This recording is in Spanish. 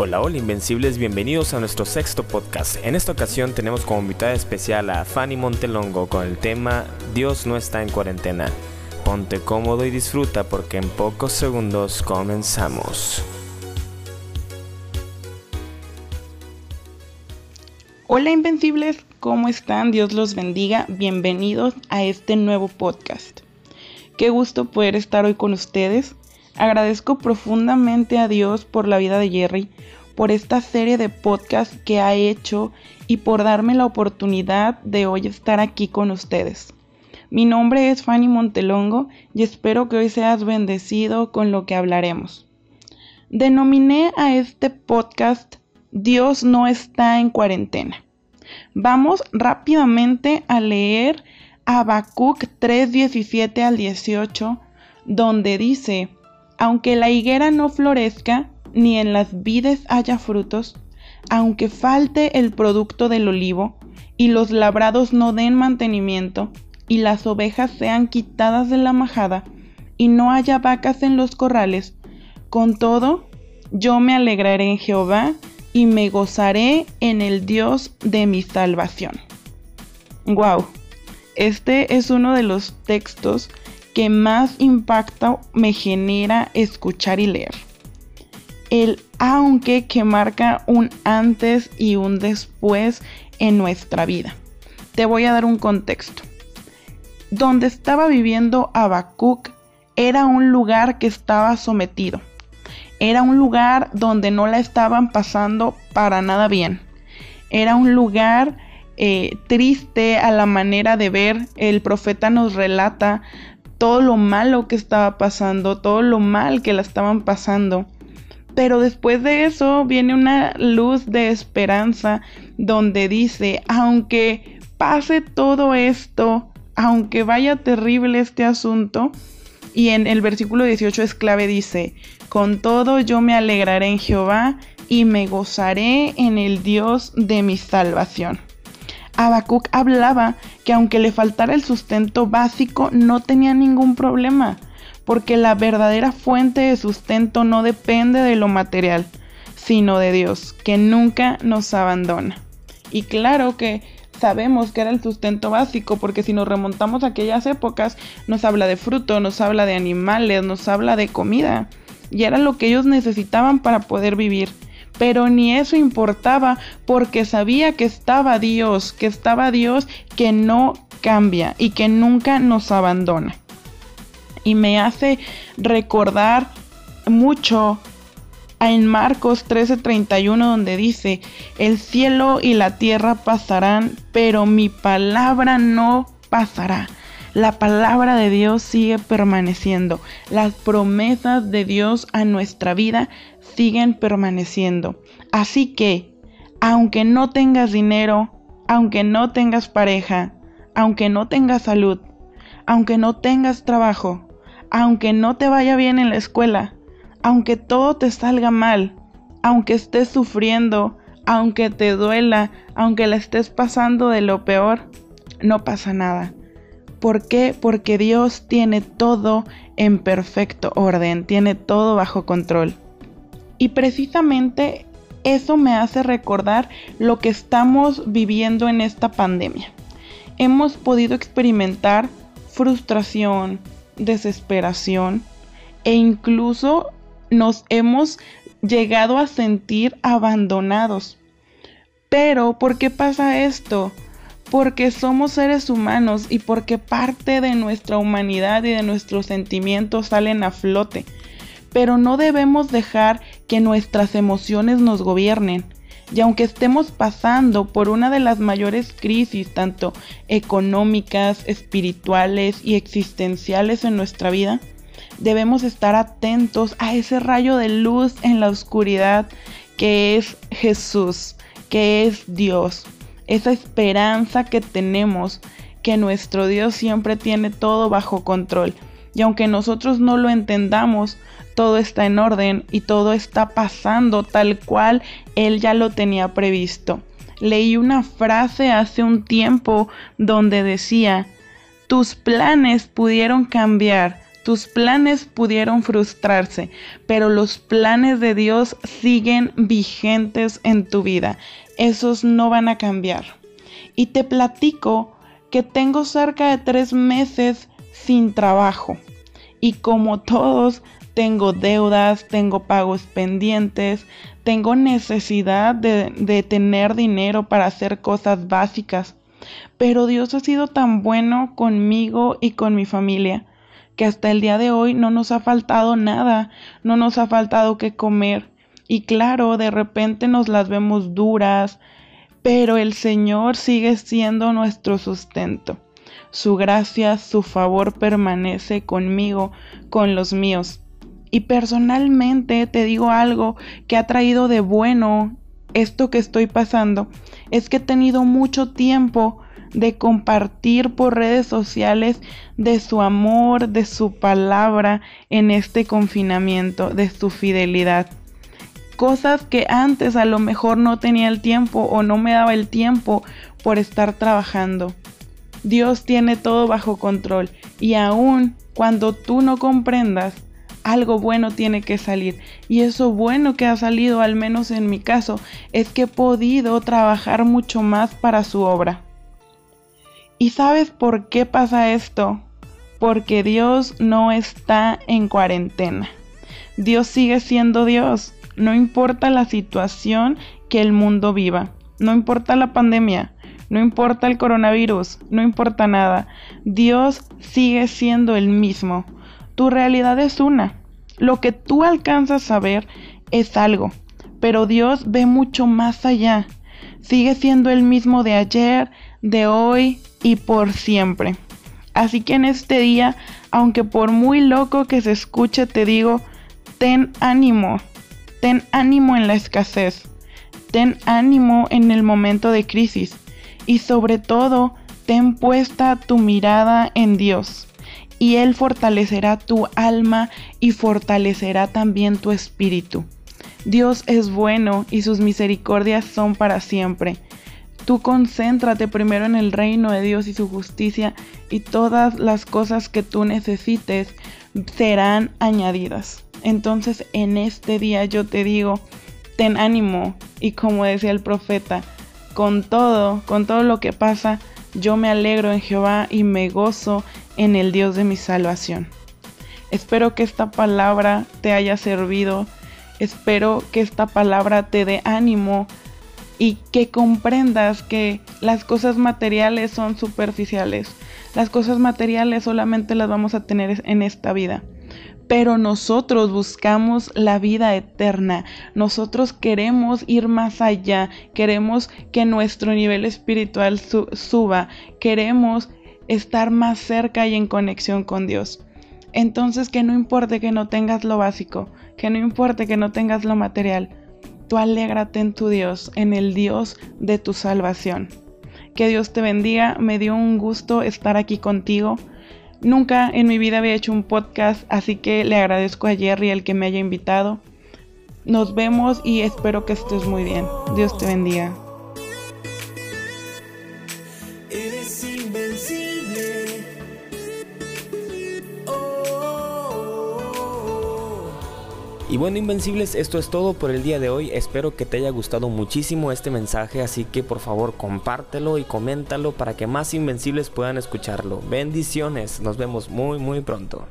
Hola, hola Invencibles, bienvenidos a nuestro sexto podcast. En esta ocasión tenemos como invitada especial a Fanny Montelongo con el tema Dios no está en cuarentena. Ponte cómodo y disfruta porque en pocos segundos comenzamos. Hola Invencibles, ¿cómo están? Dios los bendiga. Bienvenidos a este nuevo podcast. Qué gusto poder estar hoy con ustedes. Agradezco profundamente a Dios por la vida de Jerry, por esta serie de podcasts que ha hecho y por darme la oportunidad de hoy estar aquí con ustedes. Mi nombre es Fanny Montelongo y espero que hoy seas bendecido con lo que hablaremos. Denominé a este podcast Dios no está en cuarentena. Vamos rápidamente a leer Habacuc 3:17 al 18, donde dice: aunque la higuera no florezca, ni en las vides haya frutos, aunque falte el producto del olivo, y los labrados no den mantenimiento, y las ovejas sean quitadas de la majada, y no haya vacas en los corrales, con todo, yo me alegraré en Jehová, y me gozaré en el Dios de mi salvación. Wow, este es uno de los textos que más impacto me genera escuchar y leer. El aunque que marca un antes y un después en nuestra vida. Te voy a dar un contexto. Donde estaba viviendo Habacuc era un lugar que estaba sometido. Era un lugar donde no la estaban pasando para nada bien. Era un lugar eh, triste a la manera de ver. El profeta nos relata todo lo malo que estaba pasando, todo lo mal que la estaban pasando. Pero después de eso viene una luz de esperanza donde dice, aunque pase todo esto, aunque vaya terrible este asunto, y en el versículo 18 es clave, dice, con todo yo me alegraré en Jehová y me gozaré en el Dios de mi salvación. Habacuc hablaba que aunque le faltara el sustento básico, no tenía ningún problema, porque la verdadera fuente de sustento no depende de lo material, sino de Dios, que nunca nos abandona. Y claro que sabemos que era el sustento básico, porque si nos remontamos a aquellas épocas, nos habla de fruto, nos habla de animales, nos habla de comida, y era lo que ellos necesitaban para poder vivir pero ni eso importaba porque sabía que estaba Dios, que estaba Dios que no cambia y que nunca nos abandona. Y me hace recordar mucho en Marcos 13:31 donde dice, el cielo y la tierra pasarán, pero mi palabra no pasará. La palabra de Dios sigue permaneciendo. Las promesas de Dios a nuestra vida siguen permaneciendo. Así que, aunque no tengas dinero, aunque no tengas pareja, aunque no tengas salud, aunque no tengas trabajo, aunque no te vaya bien en la escuela, aunque todo te salga mal, aunque estés sufriendo, aunque te duela, aunque la estés pasando de lo peor, no pasa nada. ¿Por qué? Porque Dios tiene todo en perfecto orden, tiene todo bajo control. Y precisamente eso me hace recordar lo que estamos viviendo en esta pandemia. Hemos podido experimentar frustración, desesperación e incluso nos hemos llegado a sentir abandonados. Pero, ¿por qué pasa esto? Porque somos seres humanos y porque parte de nuestra humanidad y de nuestros sentimientos salen a flote pero no debemos dejar que nuestras emociones nos gobiernen. Y aunque estemos pasando por una de las mayores crisis, tanto económicas, espirituales y existenciales en nuestra vida, debemos estar atentos a ese rayo de luz en la oscuridad que es Jesús, que es Dios, esa esperanza que tenemos, que nuestro Dios siempre tiene todo bajo control. Y aunque nosotros no lo entendamos, todo está en orden y todo está pasando tal cual él ya lo tenía previsto. Leí una frase hace un tiempo donde decía, tus planes pudieron cambiar, tus planes pudieron frustrarse, pero los planes de Dios siguen vigentes en tu vida. Esos no van a cambiar. Y te platico que tengo cerca de tres meses sin trabajo. Y como todos, tengo deudas, tengo pagos pendientes, tengo necesidad de, de, tener dinero para hacer cosas básicas. Pero Dios ha sido tan bueno conmigo y con mi familia que hasta el día de hoy no nos ha faltado nada, no nos ha faltado que comer. Y claro, de repente nos las vemos duras, pero el Señor sigue siendo nuestro sustento. Su gracia, su favor permanece conmigo, con los míos. Y personalmente te digo algo que ha traído de bueno esto que estoy pasando, es que he tenido mucho tiempo de compartir por redes sociales de su amor, de su palabra en este confinamiento, de su fidelidad. Cosas que antes a lo mejor no tenía el tiempo o no me daba el tiempo por estar trabajando. Dios tiene todo bajo control y aun cuando tú no comprendas, algo bueno tiene que salir. Y eso bueno que ha salido, al menos en mi caso, es que he podido trabajar mucho más para su obra. ¿Y sabes por qué pasa esto? Porque Dios no está en cuarentena. Dios sigue siendo Dios. No importa la situación que el mundo viva. No importa la pandemia. No importa el coronavirus. No importa nada. Dios sigue siendo el mismo. Tu realidad es una. Lo que tú alcanzas a ver es algo, pero Dios ve mucho más allá. Sigue siendo el mismo de ayer, de hoy y por siempre. Así que en este día, aunque por muy loco que se escuche, te digo, ten ánimo, ten ánimo en la escasez, ten ánimo en el momento de crisis y sobre todo, ten puesta tu mirada en Dios y Él fortalecerá tu alma y fortalecerá también tu espíritu. Dios es bueno y sus misericordias son para siempre. Tú concéntrate primero en el reino de Dios y su justicia y todas las cosas que tú necesites serán añadidas. Entonces en este día yo te digo, ten ánimo y como decía el profeta, con todo, con todo lo que pasa, yo me alegro en Jehová y me gozo en el Dios de mi salvación. Espero que esta palabra te haya servido. Espero que esta palabra te dé ánimo y que comprendas que las cosas materiales son superficiales. Las cosas materiales solamente las vamos a tener en esta vida. Pero nosotros buscamos la vida eterna. Nosotros queremos ir más allá. Queremos que nuestro nivel espiritual suba. Queremos estar más cerca y en conexión con Dios. Entonces que no importe que no tengas lo básico, que no importe que no tengas lo material, tú alégrate en tu Dios, en el Dios de tu salvación. Que Dios te bendiga, me dio un gusto estar aquí contigo. Nunca en mi vida había hecho un podcast, así que le agradezco a Jerry el que me haya invitado. Nos vemos y espero que estés muy bien. Dios te bendiga. Y bueno, Invencibles, esto es todo por el día de hoy. Espero que te haya gustado muchísimo este mensaje, así que por favor compártelo y coméntalo para que más Invencibles puedan escucharlo. Bendiciones, nos vemos muy muy pronto.